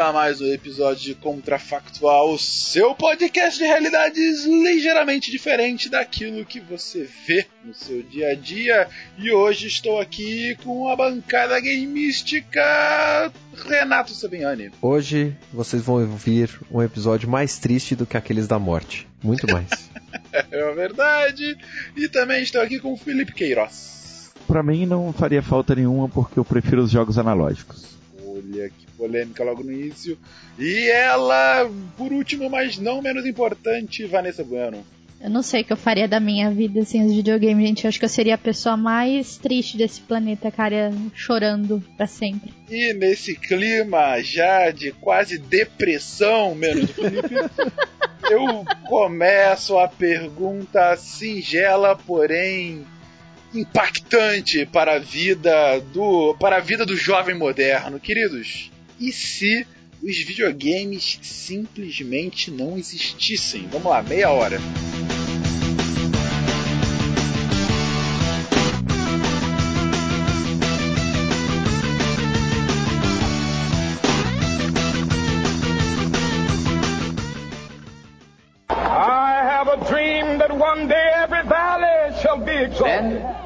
A mais um episódio de Contrafactual, seu podcast de realidades ligeiramente diferente daquilo que você vê no seu dia a dia. E hoje estou aqui com a bancada gamística Renato Sabiani. Hoje vocês vão ouvir um episódio mais triste do que aqueles da morte. Muito mais. é verdade. E também estou aqui com o Felipe Queiroz. Pra mim não faria falta nenhuma porque eu prefiro os jogos analógicos. Olha que polêmica logo no início. E ela, por último, mas não menos importante, Vanessa Bueno. Eu não sei o que eu faria da minha vida sem os videogames, gente. Eu acho que eu seria a pessoa mais triste desse planeta, cara, chorando pra sempre. E nesse clima já de quase depressão, menos do Felipe, eu começo a pergunta singela, porém impactante para a vida do para a vida do jovem moderno, queridos. E se os videogames simplesmente não existissem? Vamos lá, meia hora. one day every valley shall be exalted.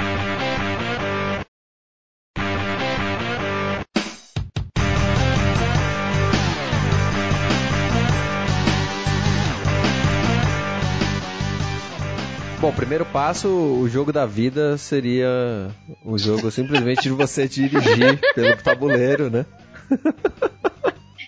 O primeiro passo, o jogo da vida seria o jogo simplesmente de você dirigir pelo tabuleiro, né?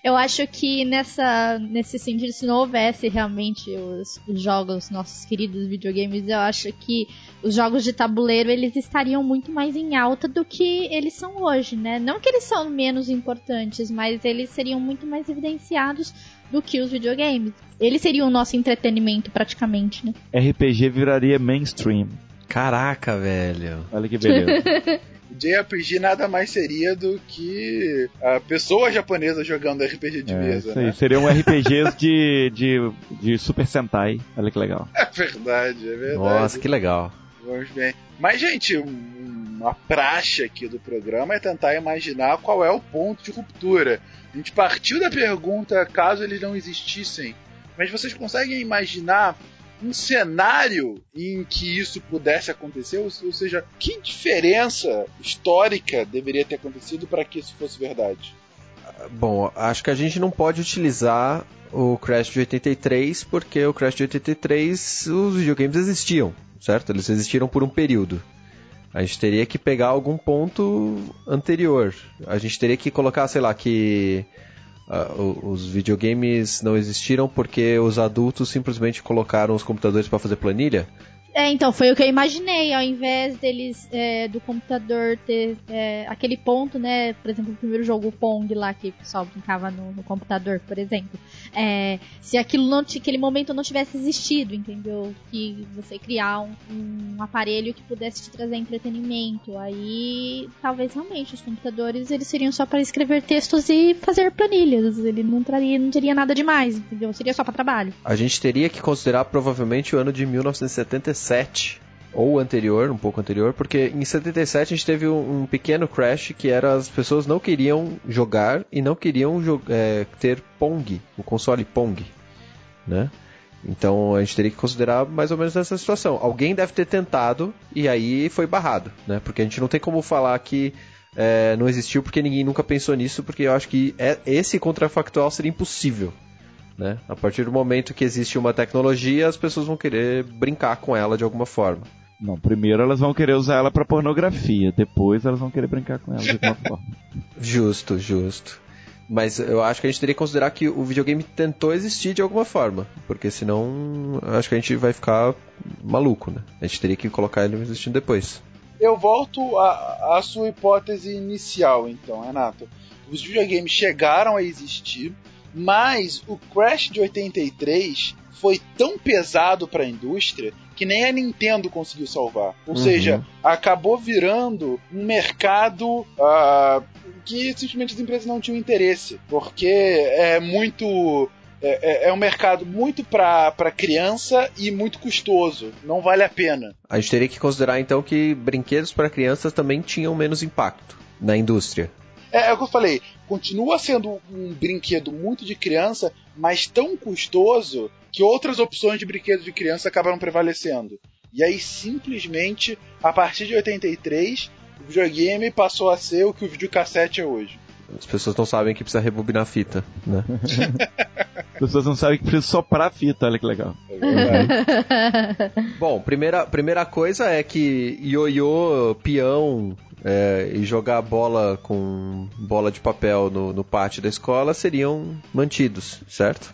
Eu acho que nessa, nesse sentido, se não houvesse realmente os, os, jogos, nossos queridos videogames, eu acho que os jogos de tabuleiro eles estariam muito mais em alta do que eles são hoje, né? Não que eles são menos importantes, mas eles seriam muito mais evidenciados do que os videogames. Eles seriam o nosso entretenimento praticamente, né? RPG viraria mainstream. Caraca, velho. Olha que beleza. JRPG nada mais seria do que a pessoa japonesa jogando RPG de é, mesa. Né? Seriam RPGs de, de, de Super Sentai. Olha que legal. É verdade, é verdade. Nossa, que legal. Vamos bem. Mas, gente, uma praxe aqui do programa é tentar imaginar qual é o ponto de ruptura. A gente partiu da pergunta caso eles não existissem, mas vocês conseguem imaginar um cenário em que isso pudesse acontecer? Ou, ou seja, que diferença histórica deveria ter acontecido para que isso fosse verdade? Bom, acho que a gente não pode utilizar o Crash de 83 porque o Crash de 83 os videogames existiam, certo? Eles existiram por um período. A gente teria que pegar algum ponto anterior. A gente teria que colocar, sei lá, que uh, os videogames não existiram porque os adultos simplesmente colocaram os computadores para fazer planilha. É, então, foi o que eu imaginei, ao invés deles é, do computador ter é, aquele ponto, né? Por exemplo, o primeiro jogo, o Pong lá, que o pessoal brincava no, no computador, por exemplo. É, se aquilo não aquele momento não tivesse existido, entendeu? Que você criar um, um, aparelho que pudesse te trazer entretenimento. Aí talvez realmente os computadores eles seriam só para escrever textos e fazer planilhas. Ele não traria, não teria nada demais, entendeu? Seria só para trabalho. A gente teria que considerar provavelmente o ano de 1977 ou anterior, um pouco anterior, porque em 77 a gente teve um, um pequeno crash que era as pessoas não queriam jogar e não queriam é, ter Pong, o console Pong, né? Então a gente teria que considerar mais ou menos essa situação. Alguém deve ter tentado e aí foi barrado, né? Porque a gente não tem como falar que é, não existiu porque ninguém nunca pensou nisso, porque eu acho que é, esse contrafactual seria impossível. Né? A partir do momento que existe uma tecnologia, as pessoas vão querer brincar com ela de alguma forma. Não, primeiro elas vão querer usar ela para pornografia, depois elas vão querer brincar com ela de alguma forma. Justo, justo. Mas eu acho que a gente teria que considerar que o videogame tentou existir de alguma forma, porque senão acho que a gente vai ficar maluco, né? A gente teria que colocar ele existindo depois. Eu volto à sua hipótese inicial, então, Renato. Os videogames chegaram a existir, mas o Crash de 83 foi tão pesado para a indústria que nem a Nintendo conseguiu salvar. Ou uhum. seja, acabou virando um mercado uh, que simplesmente as empresas não tinham interesse, porque é muito é, é, é um mercado muito para criança e muito custoso. Não vale a pena. A gente teria que considerar então que brinquedos para crianças também tinham menos impacto na indústria. É, é o que eu falei, continua sendo um brinquedo muito de criança, mas tão custoso que outras opções de brinquedo de criança acabaram prevalecendo. E aí, simplesmente, a partir de 83, o videogame passou a ser o que o videocassete é hoje. As pessoas não sabem que precisa rebobinar a fita, né? As pessoas não sabem que precisa soprar a fita, olha que legal. É Bom, primeira, primeira coisa é que ioiô, peão, é, e jogar bola com bola de papel no, no pátio da escola seriam mantidos, certo?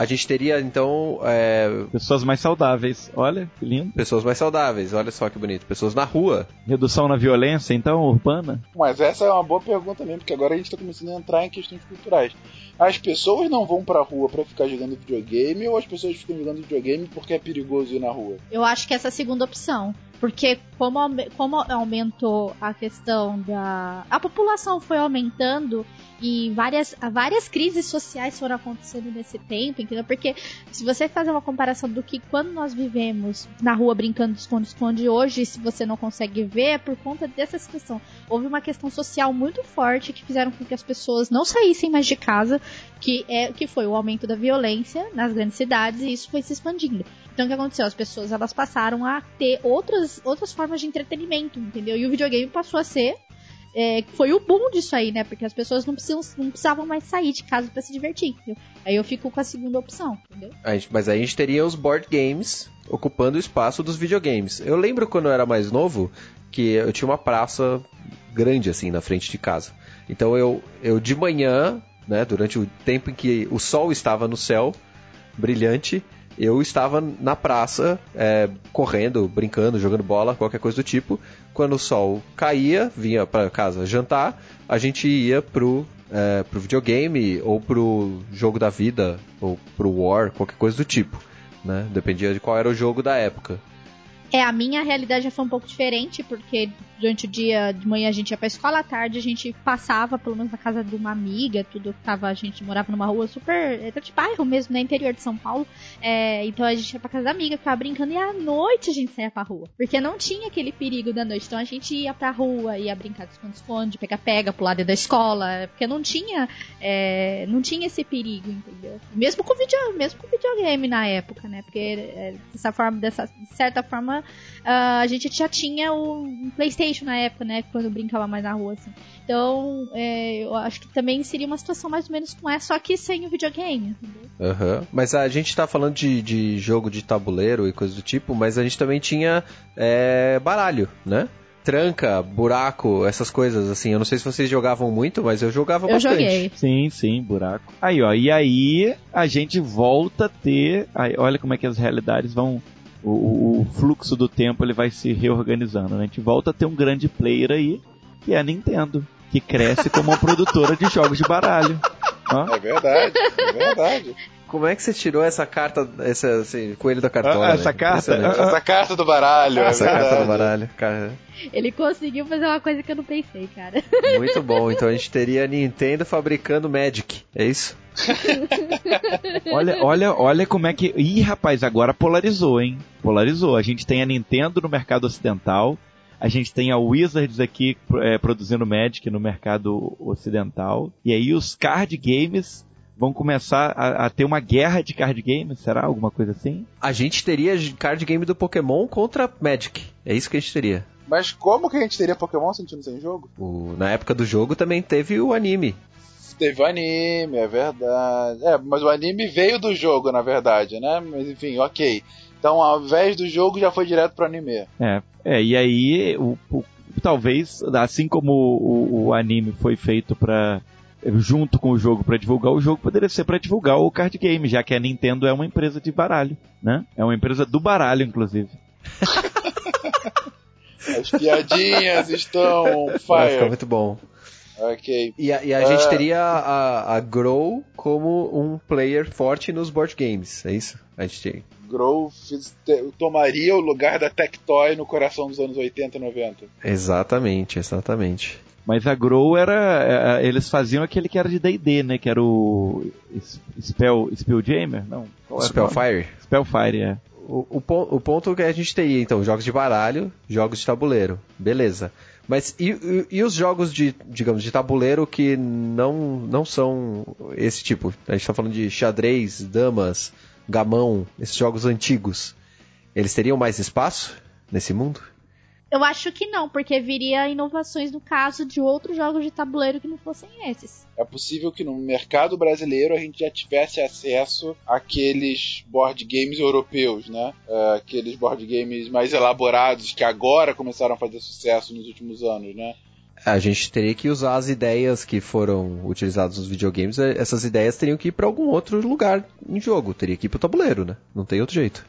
A gente teria então. É... Pessoas mais saudáveis, olha que lindo. Pessoas mais saudáveis, olha só que bonito. Pessoas na rua. Redução na violência, então, urbana? Mas essa é uma boa pergunta também, porque agora a gente está começando a entrar em questões culturais. As pessoas não vão pra rua para ficar jogando videogame ou as pessoas ficam jogando videogame porque é perigoso ir na rua? Eu acho que essa é a segunda opção. Porque como, como aumentou a questão da. A população foi aumentando e várias, várias crises sociais foram acontecendo nesse tempo, entendeu? Porque se você fazer uma comparação do que quando nós vivemos na rua brincando de esconde-esconde hoje, se você não consegue ver, é por conta dessa situação. Houve uma questão social muito forte que fizeram com que as pessoas não saíssem mais de casa, que, é, que foi o aumento da violência nas grandes cidades, e isso foi se expandindo. Então o que aconteceu? As pessoas elas passaram a ter outras, outras formas de entretenimento, entendeu? E o videogame passou a ser é, foi o boom disso aí, né? Porque as pessoas não, precisam, não precisavam mais sair de casa para se divertir. Entendeu? Aí eu fico com a segunda opção, entendeu? mas aí a gente teria os board games ocupando o espaço dos videogames. Eu lembro quando eu era mais novo que eu tinha uma praça grande assim na frente de casa. Então eu, eu de manhã, né, durante o tempo em que o sol estava no céu, brilhante, eu estava na praça, é, correndo, brincando, jogando bola, qualquer coisa do tipo. Quando o sol caía, vinha para casa jantar, a gente ia pro, é, pro videogame, ou pro jogo da vida, ou pro War, qualquer coisa do tipo. Né? Dependia de qual era o jogo da época. É, a minha realidade já foi um pouco diferente, porque durante o dia de manhã a gente ia pra escola, à tarde a gente passava, pelo menos na casa de uma amiga, tudo tava, a gente morava numa rua super, era de bairro mesmo, né, interior de São Paulo, é, então a gente ia pra casa da amiga, ficava brincando, e à noite a gente saía pra rua, porque não tinha aquele perigo da noite, então a gente ia pra rua, ia brincar de esconde-esconde, pega-pega, pular dentro da escola, porque não tinha, é, não tinha esse perigo, entendeu? Mesmo com, video, mesmo com videogame na época, né, porque é, dessa forma, dessa, de certa forma, uh, a gente já tinha o um Playstation na época, né? Quando eu brincava mais na rua, assim. Então, é, eu acho que também seria uma situação mais ou menos com essa, só que sem o videogame, entendeu? Uhum. Mas a gente tá falando de, de jogo de tabuleiro e coisa do tipo, mas a gente também tinha é, baralho, né? tranca, buraco, essas coisas assim. Eu não sei se vocês jogavam muito, mas eu jogava eu bastante. Joguei. Sim, sim, buraco. Aí, ó, e aí a gente volta a ter, aí, olha como é que as realidades vão o, o, fluxo do tempo ele vai se reorganizando. Né? A gente volta a ter um grande player aí, que é a Nintendo, que cresce como uma produtora de jogos de baralho. É verdade, é verdade. Como é que você tirou essa carta, esse assim, coelho da cartola? Ah, essa né? carta? Essa carta do baralho, Essa é carta do baralho. Cara, Ele conseguiu fazer uma coisa que eu não pensei, cara. muito bom. Então a gente teria a Nintendo fabricando Magic. É isso? Olha, olha, olha como é que. Ih, rapaz, agora polarizou, hein? Polarizou. A gente tem a Nintendo no mercado ocidental. A gente tem a Wizards aqui é, produzindo Magic no mercado ocidental. E aí os card games vão começar a, a ter uma guerra de card games, será? Alguma coisa assim? A gente teria card game do Pokémon contra Magic. É isso que a gente teria. Mas como que a gente teria Pokémon sentindo sem jogo? O- na época do jogo também teve o anime. Teve o anime, é verdade. É, mas o anime veio do jogo, na verdade, né? Mas enfim, ok. Então, ao invés do jogo, já foi direto pro anime. É, é e aí, o, o- talvez, assim como o, o anime foi feito para junto com o jogo para divulgar o jogo, poderia ser para divulgar o card game, já que a Nintendo é uma empresa de baralho, né? É uma empresa do baralho, inclusive. As piadinhas estão on Vai ficar fire. muito bom. Ok. E a, e a gente É. teria a, a Grow como um player forte nos board games. É isso? A gente tem. Grove te- tomaria o lugar da Tectoy no coração dos anos 80 e 90. Exatamente, exatamente. Mas a Grow era. é, Eles faziam aquele que era de DD, né? Que era o. Spell. Spelljammer? Não. Spellfire. Spellfire, é. O, o, o ponto que a gente teria, então, jogos de baralho, jogos de tabuleiro. Beleza. Mas e, e- e os jogos de, digamos, de tabuleiro que não, não são esse tipo? A gente tá falando de xadrez, damas, gamão, esses jogos antigos. Eles teriam mais espaço nesse mundo? Eu acho que não, porque viria inovações no caso de outros jogos de tabuleiro que não fossem esses. É possível que no mercado brasileiro a gente já tivesse acesso àqueles board games europeus, né? É, aqueles board games mais elaborados que agora começaram a fazer sucesso nos últimos anos, né? A gente teria que usar as ideias que foram utilizadas nos videogames. eh, Essas ideias teriam que ir para algum outro lugar em jogo. Teria que ir pro tabuleiro, né? Não tem outro jeito.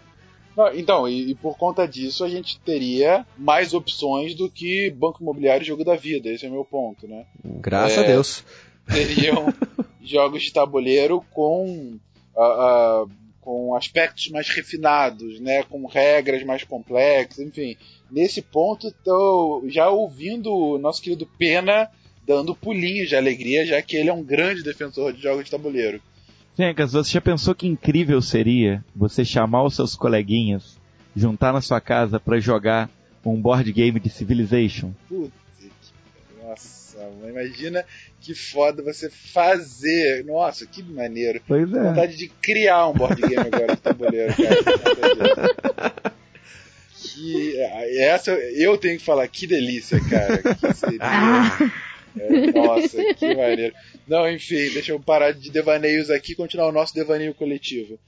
Não, Então, e, e por conta disso a gente teria mais opções do que Banco Imobiliário e Jogo da Vida. Esse é o meu ponto, né? Graças É. a Deus. teriam jogos de tabuleiro com, ah, ah, com aspectos mais refinados, né, com regras mais complexas, enfim. Nesse ponto, estou já ouvindo o nosso querido Pena dando pulinhos de alegria, já que ele é um grande defensor de jogos de tabuleiro. Fencas, você já pensou que incrível seria você chamar os seus coleguinhas, juntar na sua casa pra jogar um board game de Civilization? Putz, que- nossa, imagina que foda você fazer. Nossa, que maneiro. Pois é. vontade de criar um board game agora de tabuleiro, cara. Que, essa eu tenho que falar, que delícia, cara. Que seria. É, nossa, que maneiro. Não, enfim, deixa eu parar de devaneios aqui e continuar o nosso devaneio coletivo.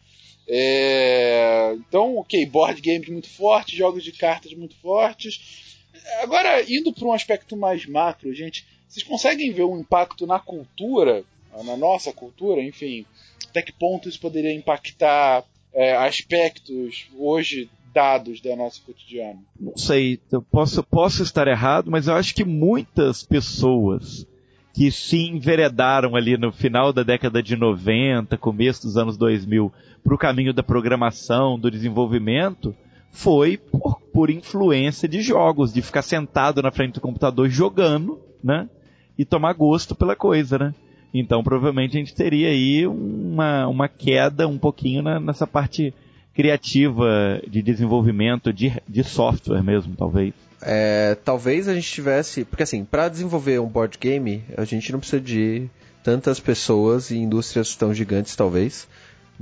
É, então, ok, board games muito fortes, jogos de cartas muito fortes. Agora, indo para um aspecto mais macro, gente, vocês conseguem ver um impacto na cultura, na nossa cultura, enfim, até que ponto isso poderia impactar é, aspectos hoje dados da nosso cotidiano? Não sei, eu posso, posso estar errado, mas eu acho que muitas pessoas que se enveredaram ali no final da década de 90, começo dos anos 2000, para o caminho da programação, do desenvolvimento, foi por, por influência de jogos, de ficar sentado na frente do computador jogando, né? E tomar gosto pela coisa, né? Então provavelmente a gente teria aí uma, uma queda um pouquinho na- nessa parte criativa de desenvolvimento de, de software mesmo, talvez. É, talvez a gente tivesse. Porque assim, para desenvolver um board game, a gente não precisa de tantas pessoas e indústrias tão gigantes, talvez.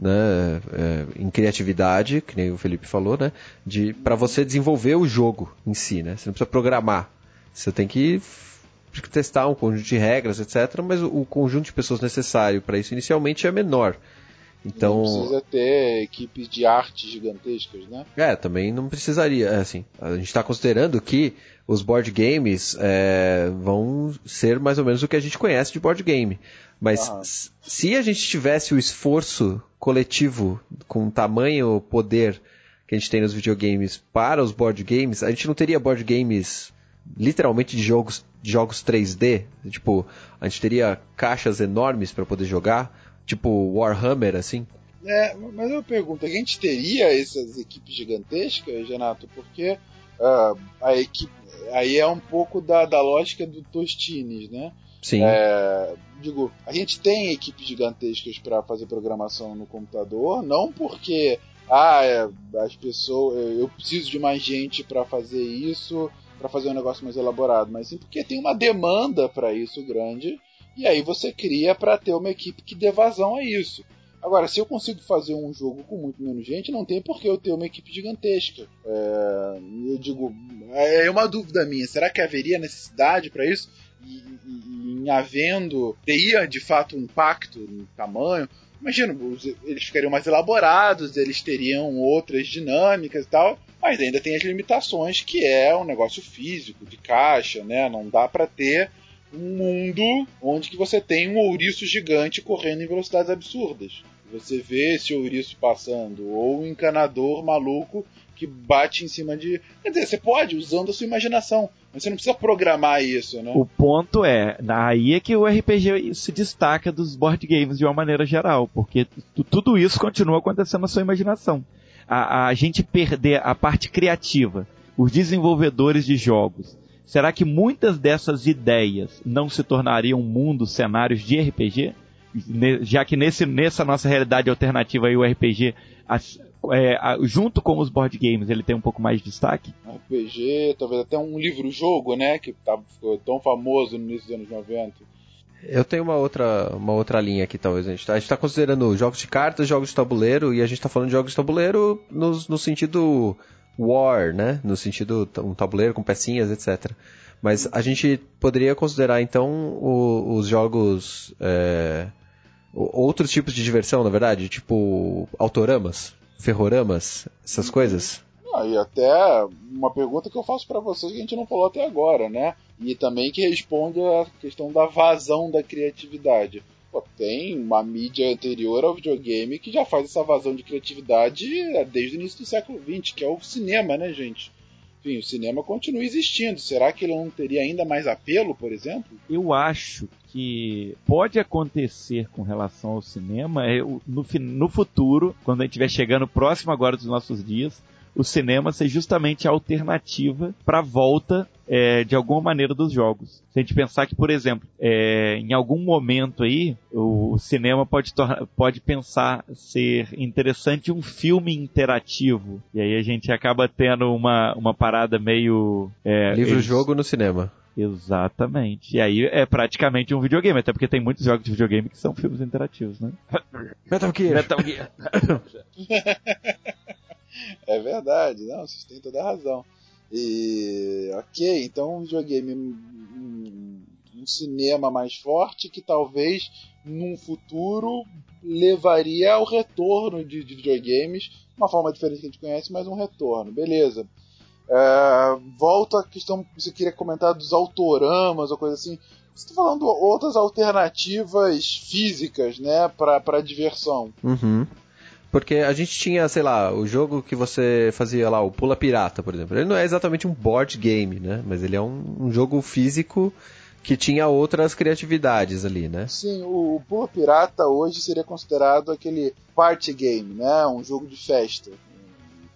Né, é, em criatividade, que nem o Felipe falou, né? De, para você desenvolver o jogo em si, né? Você não precisa programar. Você tem que testar um conjunto de regras, etc. Mas o, o conjunto de pessoas necessário para isso inicialmente é menor. Então, Não precisa ter equipes de arte gigantescas, né? é, também não precisaria. É, assim, a gente está considerando que os board games é, vão ser mais ou menos o que a gente conhece de board game. Mas se a gente tivesse o esforço coletivo com tamanho poder que a gente tem nos videogames para os board games, a gente não teria board games literalmente de jogos, de jogos 3D. Tipo, a gente teria caixas enormes para poder jogar, tipo Warhammer, assim. É, mas eu pergunto, a gente teria essas equipes gigantescas, Renato? Porque uh, a equipe. Aí é um pouco da, da lógica do Tostines, né? Sim. É, digo, a gente tem equipes gigantescas para fazer programação no computador, não porque ah, é, as pessoas, eu preciso de mais gente para fazer isso, para fazer um negócio mais elaborado, mas sim porque tem uma demanda para isso grande e aí você cria para ter uma equipe que dê vazão a isso. Agora, se eu consigo fazer um jogo com muito menos gente, não tem por que eu ter uma equipe gigantesca. É, eu digo, é uma dúvida minha. Será que haveria necessidade para isso? E, e, em havendo, teria de fato um impacto no tamanho? Imagina, eles ficariam mais elaborados, eles teriam outras dinâmicas e tal, mas ainda tem as limitações que é um negócio físico, de caixa, né? Não dá para ter um mundo onde que você tem um ouriço gigante correndo em velocidades absurdas. Você vê esse ouriço passando, ou um encanador maluco que bate em cima de. Quer dizer, você pode, usando a sua imaginação, mas você não precisa programar isso, né? O ponto é, aí é que o RPG se destaca dos board games de uma maneira geral, porque tudo isso continua acontecendo na sua imaginação. A, a gente perder a parte criativa, os desenvolvedores de jogos, Será que muitas dessas ideias não se tornariam mundos, cenários de RPG? Já que nesse, nessa nossa realidade alternativa aí, o RPG, as, é, junto com os board games, ele tem um pouco mais de destaque? RPG, talvez até um livro-jogo, né? Que tá, ficou tão famoso no início dos anos 90. Eu tenho uma outra, uma outra linha aqui, talvez. A gente está tá considerando jogos de cartas, jogos de tabuleiro, e a gente está falando de jogos de tabuleiro no, no sentido war, né? No sentido um tabuleiro com pecinhas, etc. Mas a gente poderia considerar então o, os jogos é, outros tipos de diversão, na verdade, tipo autoramas, ferroramas, essas coisas. Ah, e até uma pergunta que eu faço para vocês que a gente não falou até agora, né? E também que responde a questão da vazão da criatividade. Pô, tem uma mídia anterior ao videogame que já faz essa vazão de criatividade desde o início do século XX, que é o cinema, né, gente? Enfim, o cinema continua existindo. Será que ele não teria ainda mais apelo, por exemplo? Eu acho que pode acontecer com relação ao cinema é no, no futuro, quando a gente estiver chegando próximo agora dos nossos dias, o cinema ser justamente a alternativa para a volta é, de alguma maneira dos jogos. Se a gente pensar que, por exemplo, é, em algum momento aí, o, cinema pode, pode pensar ser interessante um filme interativo. E aí a gente acaba tendo uma, uma parada meio. É, Livro-jogo no cinema. Exatamente. E aí é praticamente um videogame, até porque tem muitos jogos de videogame que são filmes interativos, né? Metal Gear. Metal Gear. É verdade, não, vocês têm toda a razão. E ok, então um videogame, um, um cinema mais forte que talvez num futuro levaria ao retorno de, de videogames, uma forma diferente que a gente conhece, mas um retorno, beleza. É, volto à questão que você queria comentar dos autoramas ou coisa assim. Você está falando outras alternativas físicas, né, para diversão. Uhum. Porque a gente tinha, sei lá, o jogo que você fazia lá, o Pula Pirata, por exemplo. Ele não é exatamente um board game, né? Mas ele é um, um jogo físico que tinha outras criatividades ali, né? Sim, o Pula Pirata hoje seria considerado aquele party game, né? Um jogo de festa.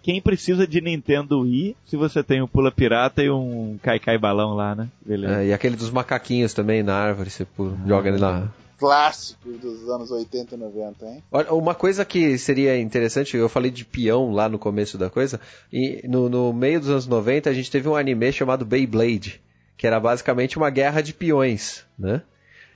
Quem precisa de Nintendo Wii se você tem um Pula Pirata e um Kai Kai Balão lá, né? Beleza. É, e aquele dos macaquinhos também na árvore, você joga ele lá clássico dos anos 80 e 90, hein? Uma coisa que seria interessante, eu falei de peão lá no começo da coisa, e no, no meio dos anos 90 a gente teve um anime chamado Beyblade, que era basicamente uma guerra de peões, né?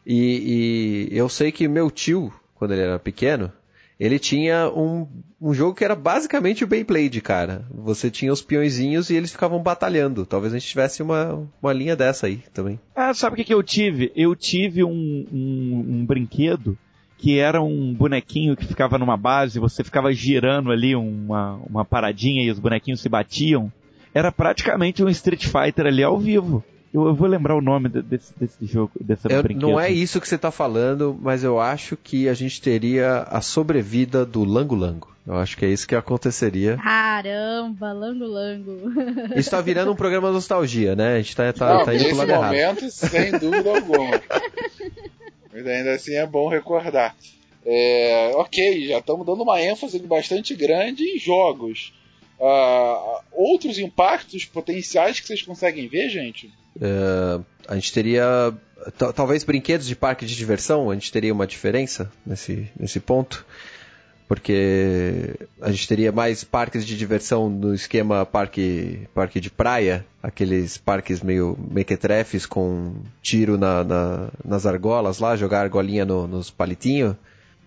E, e eu sei que meu tio, quando ele era pequeno, ele tinha um, um jogo que era basicamente o Beyblade, cara. Você tinha os peõezinhos e eles ficavam batalhando. Talvez a gente tivesse uma, uma linha dessa aí também. Ah, sabe o que, que eu tive? Eu tive um, um, um brinquedo que era um bonequinho que ficava numa base, você ficava girando ali uma, uma paradinha e os bonequinhos se batiam. Era praticamente um Street Fighter ali ao vivo. Eu, eu vou lembrar o nome de- desse, desse jogo, dessa Eu- brinquedo. não é isso que você tá falando, mas eu acho que a gente teria a sobrevida do Lango Lango. Eu acho que é isso que aconteceria. Caramba, lango lango. Isso tá virando um programa nostalgia, né? A gente tá, tá, Não, tá indo pro lado errado. momento, sem dúvida alguma. Mas ainda assim é bom recordar. É, ok, já estamos dando uma ênfase bastante grande em jogos. Ah, outros impactos potenciais que vocês conseguem ver, gente? É, a gente teria. ta- Talvez brinquedos de parque de diversão, a gente teria uma diferença nesse, nesse ponto. Porque a gente teria mais parques de diversão no esquema parque, parque de praia, aqueles parques meio mequetrefes com tiro na, na- nas argolas lá, jogar argolinha no- nos palitinhos.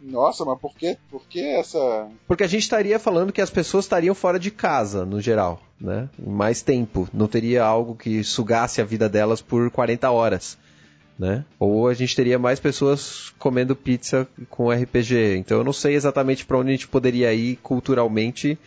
Nossa, mas por que, por que essa. Porque a gente estaria falando que as pessoas estariam fora de casa, no geral, né? Mais tempo. Não teria algo que sugasse a vida delas por 40 horas, né? Ou a gente teria mais pessoas comendo pizza com RPG. Então eu não sei exatamente para onde a gente poderia ir culturalmente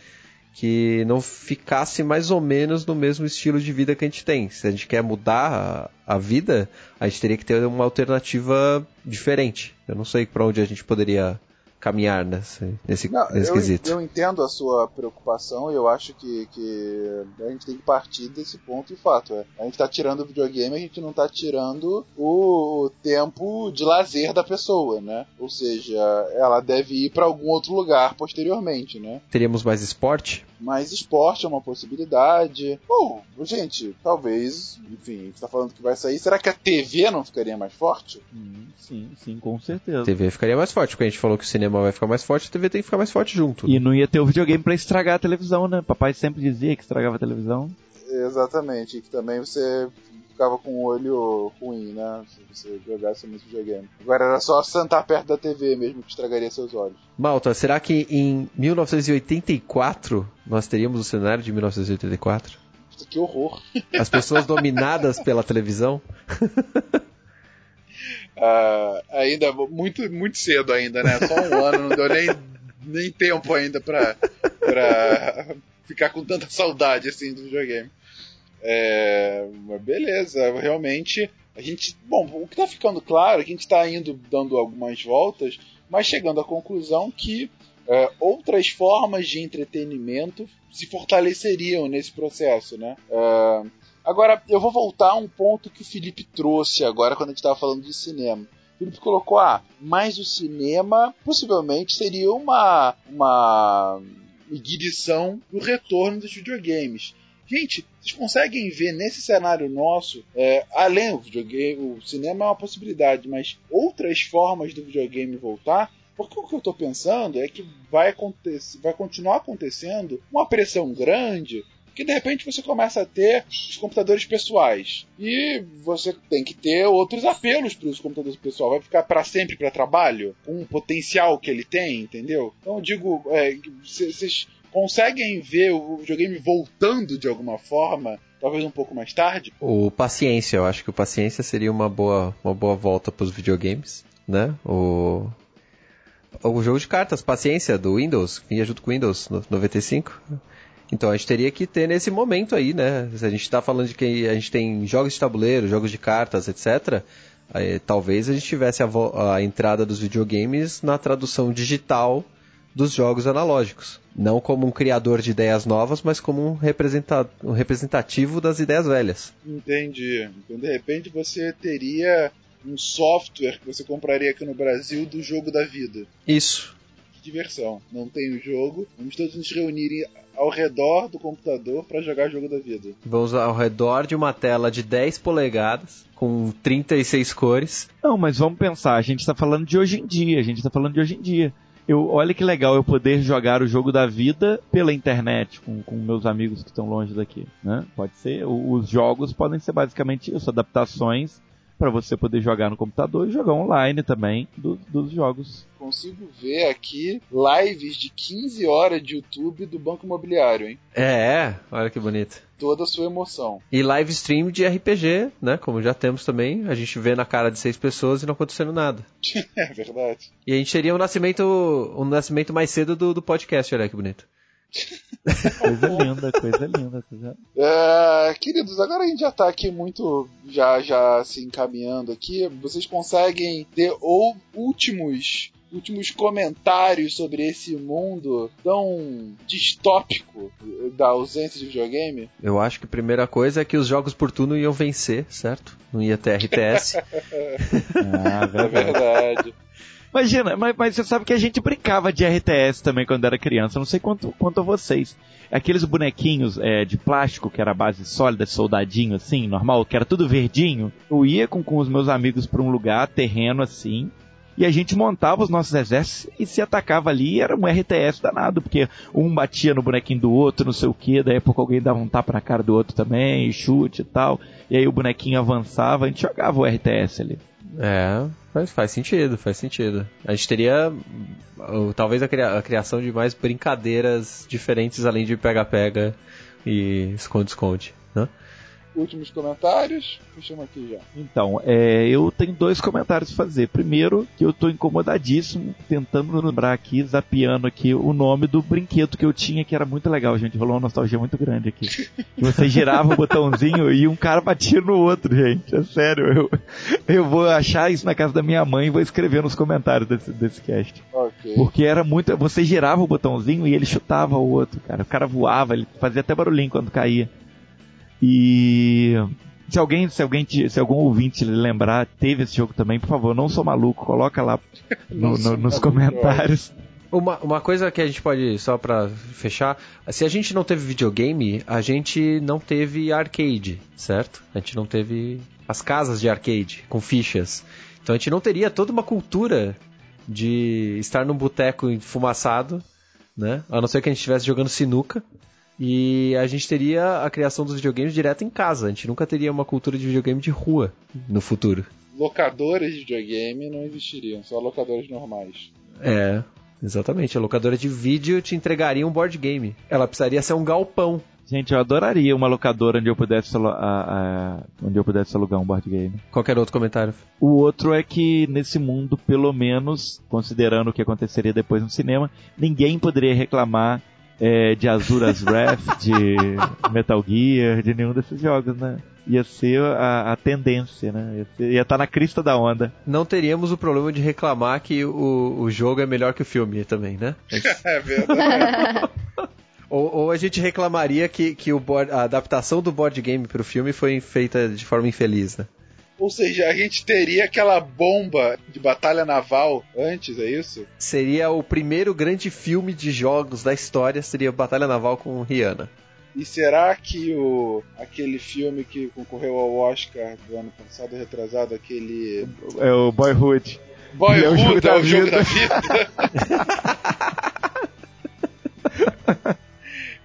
que não ficasse mais ou menos no mesmo estilo de vida que a gente tem. Se a gente quer mudar a, a vida, a gente teria que ter uma alternativa diferente. Eu não sei para onde a gente poderia caminhar nesse, nesse, Não, nesse eu, quesito. eu entendo a sua preocupação e eu acho que, que a gente tem que partir desse ponto de fato. É. A gente está tirando o videogame, a gente não está tirando o tempo de lazer da pessoa, né? Ou seja, ela deve ir para algum outro lugar posteriormente, né? Teríamos mais esporte? Mas esporte é uma possibilidade. Ou, gente, talvez, enfim, a gente tá falando que vai sair. Será que a TV não ficaria mais forte? Hum, sim, sim, com certeza. A TV ficaria mais forte, porque a gente falou que o cinema vai ficar mais forte, a TV tem que ficar mais forte junto. E não ia ter o videogame pra estragar a televisão, né? Papai sempre dizia que estragava a televisão. Exatamente, e que também você ficava com o olho ruim, né? Se você jogasse muito videogame. Agora era só sentar perto da TV mesmo que estragaria seus olhos. Malta, será que em 1984 nós teríamos o cenário de 1984? Puta, Que horror. As pessoas dominadas pela televisão? Ah, ainda muito, muito cedo ainda, né? Só um ano, não deu nem, nem tempo ainda pra, pra ficar com tanta saudade assim do videogame. É, beleza, realmente a gente. Bom, o que tá ficando claro é que a gente tá indo dando algumas voltas, mas chegando à conclusão que é, outras formas de entretenimento se fortaleceriam nesse processo, né? É, agora, eu vou voltar a um ponto que o Felipe trouxe agora quando a gente estava falando de cinema. O Felipe colocou, ah, mas o cinema possivelmente seria uma, uma ignição do retorno dos videogames. Gente, vocês conseguem ver nesse cenário nosso, é, além do videogame, o cinema é uma possibilidade, mas outras formas do videogame voltar? Porque o que eu estou pensando é que vai, acontecer, vai continuar acontecendo uma pressão grande que de repente você começa a ter os computadores pessoais e você tem que ter outros apelos para os computadores pessoais. Vai ficar para sempre para trabalho com o potencial que ele tem, entendeu? Então eu digo, vocês conseguem ver o videogame voltando de alguma forma, talvez um pouco mais tarde? O Paciência, eu acho que o Paciência seria uma boa, uma boa volta para os videogames, né? O o jogo de cartas, Paciência, do Windows, vinha junto com o Windows no 95. Então a gente teria que ter nesse momento aí, né? Se a gente está falando de que a gente tem jogos de tabuleiro, jogos de cartas, etc. Aí, talvez a gente tivesse a, a, entrada dos videogames na tradução digital dos jogos analógicos. Não como um criador de ideias novas, mas como um, representa um representativo das ideias velhas. Entendi. Então de repente você teria um software que você compraria aqui no Brasil do jogo da vida. Isso. Que diversão. Não tem o jogo, vamos todos nos reunir ao redor do computador para jogar jogo da vida. Vamos ao redor de uma tela de 10 polegadas, com 36 cores. Não, mas vamos pensar, a gente está falando de hoje em dia, a gente está falando de hoje em dia. Eu, olha que legal eu poder jogar o jogo da vida pela internet com, com meus amigos que estão longe daqui, né? Pode ser. Os jogos podem ser basicamente isso, adaptações para você poder jogar no computador e jogar online também do, dos jogos. Consigo ver aqui lives de 15 horas de YouTube do Banco Imobiliário, hein? É, olha que bonito. Toda a sua emoção. E live stream de RPG, né? Como já temos também. A gente vê na cara de seis pessoas e não acontecendo nada. é verdade. E a gente teria um nascimento, um nascimento mais cedo do, do podcast, olha que bonito. Coisa linda, coisa linda. Coisa... É, queridos, agora a gente já tá aqui muito, já, já se encaminhando aqui. Vocês conseguem ter ou últimos últimos comentários sobre esse mundo tão distópico da ausência de videogame? Eu acho que a primeira coisa é que os jogos por turno iam vencer, certo? Não ia ter RTS. ah, É verdade. Imagina, mas, mas, você sabe que a gente brincava de RTS também quando era criança. Não sei quanto, quanto a vocês. Aqueles bonequinhos é, de plástico que era base sólida, soldadinho assim, normal, que era tudo verdinho. Eu ia com, com os meus amigos para um lugar, terreno assim, e a gente montava os nossos exércitos e se atacava ali era um RTS danado, porque um batia no bonequinho do outro, não sei o que, daí a pouco alguém dava um tapa na cara do outro também, chute e tal, e aí o bonequinho avançava, a gente jogava o RTS ali. É, faz, faz sentido, faz sentido. A gente teria talvez a, cria, a criação de mais brincadeiras diferentes além de pega-pega e esconde-esconde, né? Últimos comentários. Fechamos aqui já. Então, é, eu tenho dois comentários a fazer. Primeiro, que eu tô incomodadíssimo, tentando lembrar aqui, zapiando aqui, o nome do brinquedo que eu tinha, que era muito legal, gente. Rolou uma nostalgia muito grande aqui. Você girava o botãozinho e um cara batia no outro, gente. É sério. Eu, eu vou achar isso na casa da minha mãe e vou escrever nos comentários desse, desse cast. Okay. Porque era muito. Você girava o botãozinho e ele chutava o outro, cara. O cara voava, ele fazia até barulhinho quando caía. E se alguém, se alguém, se algum ouvinte lembrar, teve esse jogo também, por favor, não sou maluco, coloca lá no, no, nos comentários. Uma, uma coisa que a gente pode, só pra fechar, se a gente não teve videogame, a gente não teve arcade, certo? A gente não teve as casas de arcade com fichas. Então a gente não teria toda uma cultura de estar num boteco enfumaçado, né? A não ser que a gente estivesse jogando sinuca. E a gente teria a criação dos videogames direto em casa. A gente nunca teria uma cultura de videogame de rua no futuro. Locadoras de videogame não existiriam, só locadoras normais. É, exatamente. A locadora de vídeo te entregaria um board game. Ela precisaria ser um galpão. Gente, eu adoraria uma locadora onde eu pudesse, a, a, onde eu pudesse alugar um board game. Qualquer outro comentário? O outro é que nesse mundo, pelo menos, considerando o que aconteceria depois no cinema, ninguém poderia reclamar é, de Azura's Wrath, de Metal Gear, de nenhum desses jogos, né? Ia ser a, a tendência, né? Ia estar tá na crista da onda. Não teríamos o problema de reclamar que o, o jogo é melhor que o filme também, né? é verdade. Ou, ou, a gente reclamaria que, que o board, a adaptação do board game para o filme foi feita de forma infeliz, né? Ou seja, a gente teria aquela bomba de batalha naval antes, é isso? Seria o primeiro grande filme de jogos da história, seria Batalha Naval com Rihanna. E será que o aquele filme que concorreu ao Oscar do ano passado, retrasado, aquele. É o Boyhood. Boyhood é o jogo, é da, o jogo da vida.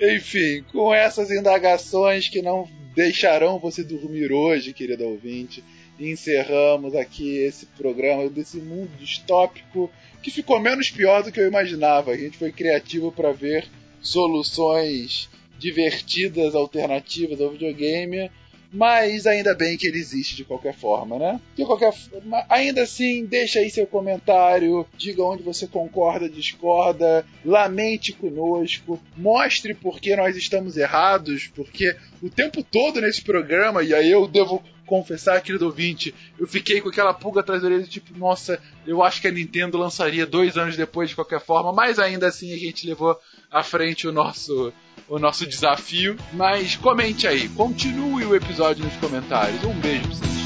Enfim, com essas indagações que não deixarão você dormir hoje, querido ouvinte, encerramos aqui esse programa desse mundo distópico que ficou menos pior do que eu imaginava. A gente foi criativo para ver soluções divertidas, alternativas ao videogame, mas ainda bem que ele existe de qualquer forma, né? De qualquer ainda assim, deixa aí seu comentário, diga onde você concorda, discorda, lamente conosco, mostre por que nós estamos errados, porque o tempo todo nesse programa, e aí eu devo confessar, querido ouvinte, eu fiquei com aquela pulga atrás da orelha, tipo, nossa, eu acho que a Nintendo lançaria dois anos depois de qualquer forma, mas ainda assim a gente levou à frente o nosso o nosso desafio. Mas comente aí, continue o episódio nos comentários. Um beijo pra vocês.